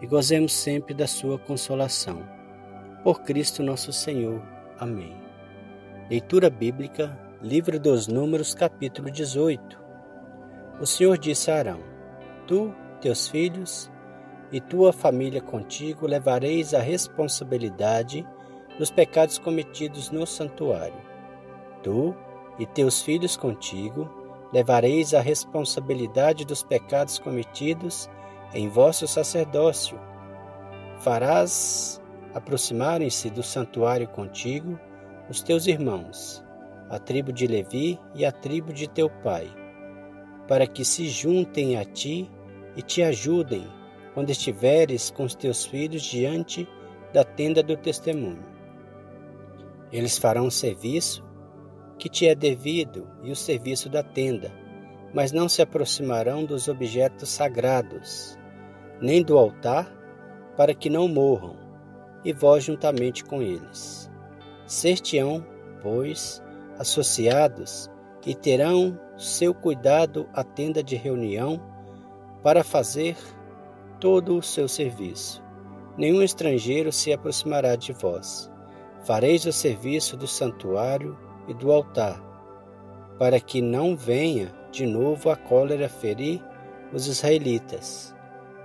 e gozemos sempre da sua consolação. Por Cristo nosso Senhor. Amém. Leitura bíblica, Livro dos Números, capítulo 18. O Senhor disse a Arão: Tu, teus filhos e tua família contigo levareis a responsabilidade dos pecados cometidos no santuário. Tu e teus filhos contigo levareis a responsabilidade dos pecados cometidos em vosso sacerdócio. Farás aproximarem-se do santuário contigo os teus irmãos, a tribo de Levi e a tribo de teu pai, para que se juntem a ti e te ajudem quando estiveres com os teus filhos diante da tenda do testemunho. Eles farão o serviço que te é devido e o serviço da tenda, mas não se aproximarão dos objetos sagrados nem do altar, para que não morram, e vós juntamente com eles. Ser-te-ão, pois, associados e terão seu cuidado a tenda de reunião para fazer todo o seu serviço. Nenhum estrangeiro se aproximará de vós. Fareis o serviço do santuário e do altar, para que não venha de novo a cólera ferir os israelitas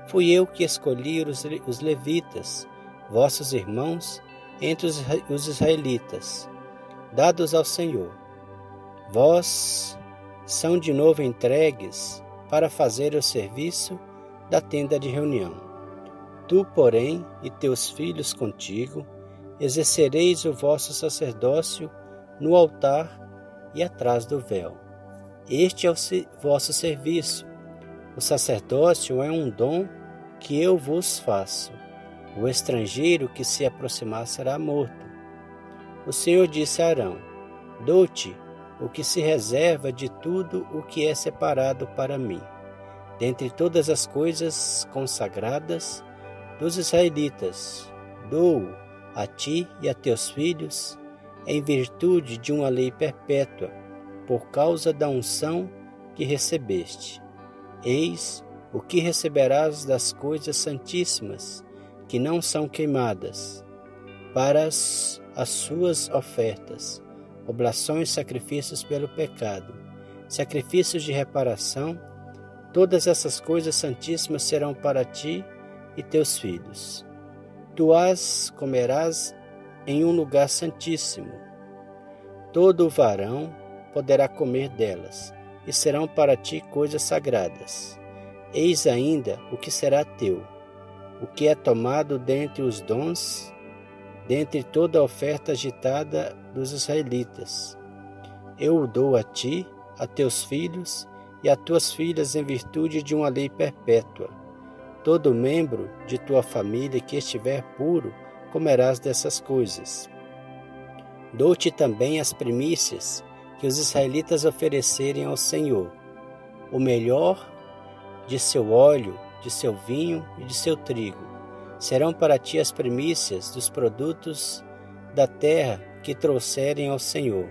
Fui eu que escolhi os levitas, vossos irmãos, entre os israelitas, dados ao Senhor. Vós são de novo entregues para fazer o serviço da tenda de reunião. Tu, porém, e teus filhos contigo, exercereis o vosso sacerdócio no altar e atrás do véu. Este é o vosso serviço. O sacerdócio é um dom que eu vos faço. O estrangeiro que se aproximar será morto. O Senhor disse a Arão: Dou-te o que se reserva de tudo o que é separado para mim, dentre todas as coisas consagradas dos israelitas, dou a ti e a teus filhos, em virtude de uma lei perpétua, por causa da unção que recebeste. Eis o que receberás das coisas santíssimas que não são queimadas, para as, as suas ofertas, oblações, sacrifícios pelo pecado, sacrifícios de reparação, todas essas coisas santíssimas serão para ti e teus filhos. Tu as comerás em um lugar santíssimo. Todo varão poderá comer delas, e serão para ti coisas sagradas. Eis ainda o que será teu, o que é tomado dentre os dons, dentre toda a oferta agitada dos israelitas. Eu o dou a ti, a teus filhos e a tuas filhas em virtude de uma lei perpétua. Todo membro de tua família que estiver puro comerás dessas coisas. Dou-te também as primícias que os israelitas oferecerem ao Senhor, o melhor de seu óleo, de seu vinho e de seu trigo. Serão para ti as primícias dos produtos da terra que trouxerem ao Senhor.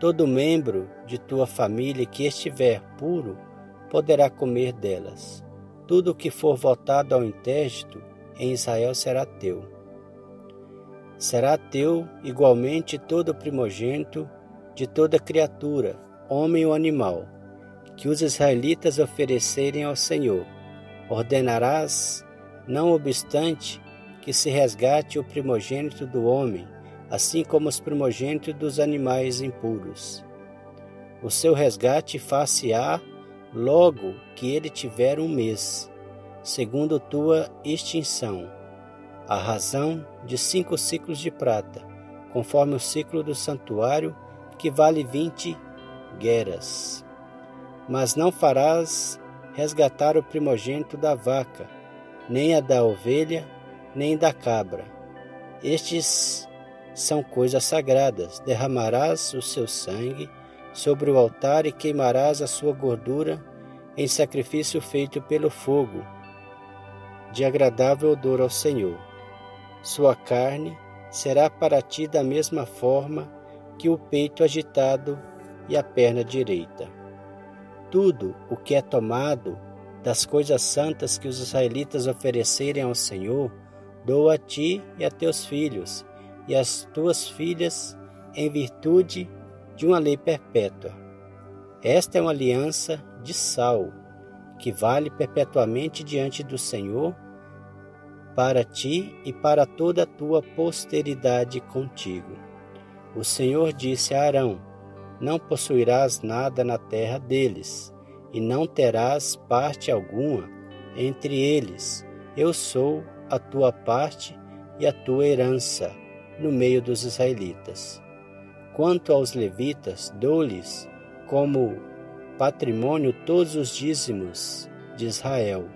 Todo membro de tua família que estiver puro poderá comer delas. Tudo o que for votado ao intérito em Israel será teu. Será teu igualmente todo primogênito de toda criatura, homem ou animal que os israelitas oferecerem ao Senhor. Ordenarás, não obstante, que se resgate o primogênito do homem, assim como os primogênitos dos animais impuros. O seu resgate far-se-á logo que ele tiver um mês, segundo tua extinção, a razão de cinco ciclos de prata, conforme o ciclo do santuário, que vale vinte gueras. Mas não farás resgatar o primogênito da vaca, nem a da ovelha, nem da cabra. Estes são coisas sagradas. Derramarás o seu sangue sobre o altar e queimarás a sua gordura em sacrifício feito pelo fogo, de agradável odor ao Senhor. Sua carne será para ti da mesma forma que o peito agitado e a perna direita. Tudo o que é tomado das coisas santas que os israelitas oferecerem ao Senhor, dou a ti e a teus filhos e às tuas filhas em virtude de uma lei perpétua. Esta é uma aliança de sal, que vale perpetuamente diante do Senhor, para ti e para toda a tua posteridade contigo. O Senhor disse a Arão: Não possuirás nada na terra deles, e não terás parte alguma entre eles. Eu sou a tua parte e a tua herança no meio dos israelitas. Quanto aos levitas, dou-lhes como patrimônio todos os dízimos de Israel,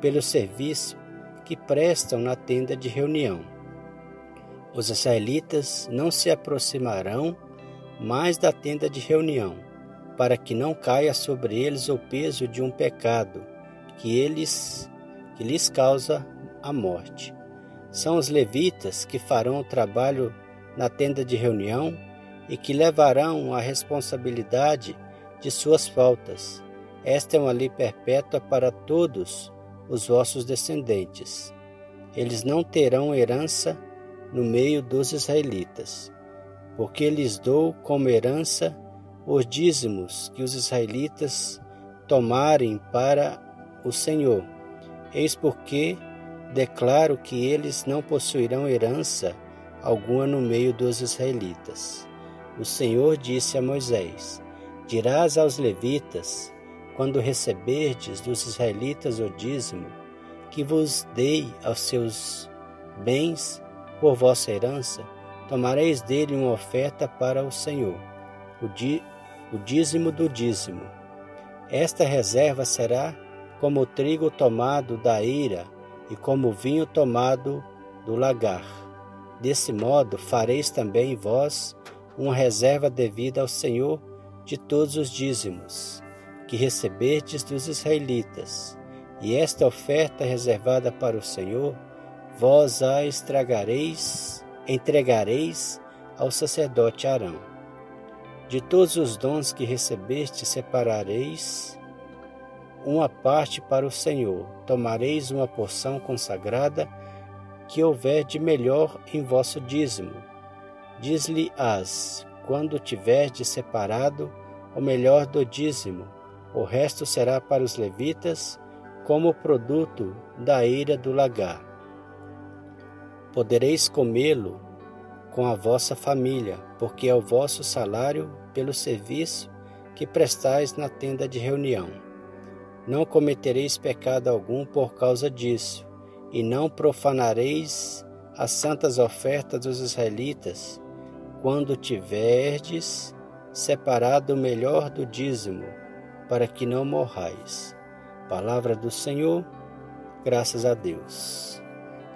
pelo serviço que prestam na tenda de reunião. Os israelitas não se aproximarão mais da tenda de reunião, para que não caia sobre eles o peso de um pecado que eles que lhes causa a morte. São os levitas que farão o trabalho na tenda de reunião e que levarão a responsabilidade de suas faltas. Esta é uma lei perpétua para todos os vossos descendentes. Eles não terão herança no meio dos israelitas, porque lhes dou como herança os dízimos que os israelitas tomarem para o Senhor. Eis porque declaro que eles não possuirão herança alguma no meio dos israelitas. O Senhor disse a Moisés: Dirás aos levitas, quando receberdes dos israelitas o dízimo, que vos dei aos seus bens por vossa herança, tomareis dele uma oferta para o Senhor, o, di, o dízimo do dízimo. Esta reserva será como o trigo tomado da eira e como o vinho tomado do lagar. Desse modo fareis também vós uma reserva devida ao Senhor de todos os dízimos que receberdes dos israelitas, e esta oferta reservada para o Senhor, vós a estragareis, entregareis ao sacerdote Arão. De todos os dons que recebeste, separareis uma parte para o Senhor, tomareis uma porção consagrada que houver de melhor em vosso dízimo. Diz-lhe-as, quando tiverdes separado o melhor do dízimo, o resto será para os levitas como produto da eira do lagar. Podereis comê-lo com a vossa família, porque é o vosso salário pelo serviço que prestais na tenda de reunião. Não cometereis pecado algum por causa disso, e não profanareis as santas ofertas dos israelitas, quando tiverdes separado o melhor do dízimo, para que não morrais. Palavra do Senhor, graças a Deus.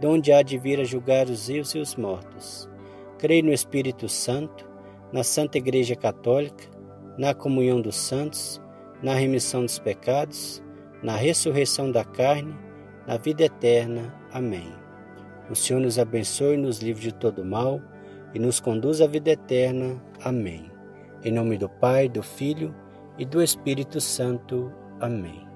de onde há de vir a julgar os vivos e os mortos. Creio no Espírito Santo, na Santa Igreja Católica, na comunhão dos santos, na remissão dos pecados, na ressurreição da carne, na vida eterna. Amém. O Senhor nos abençoe nos livre de todo mal e nos conduz à vida eterna. Amém. Em nome do Pai, do Filho e do Espírito Santo. Amém.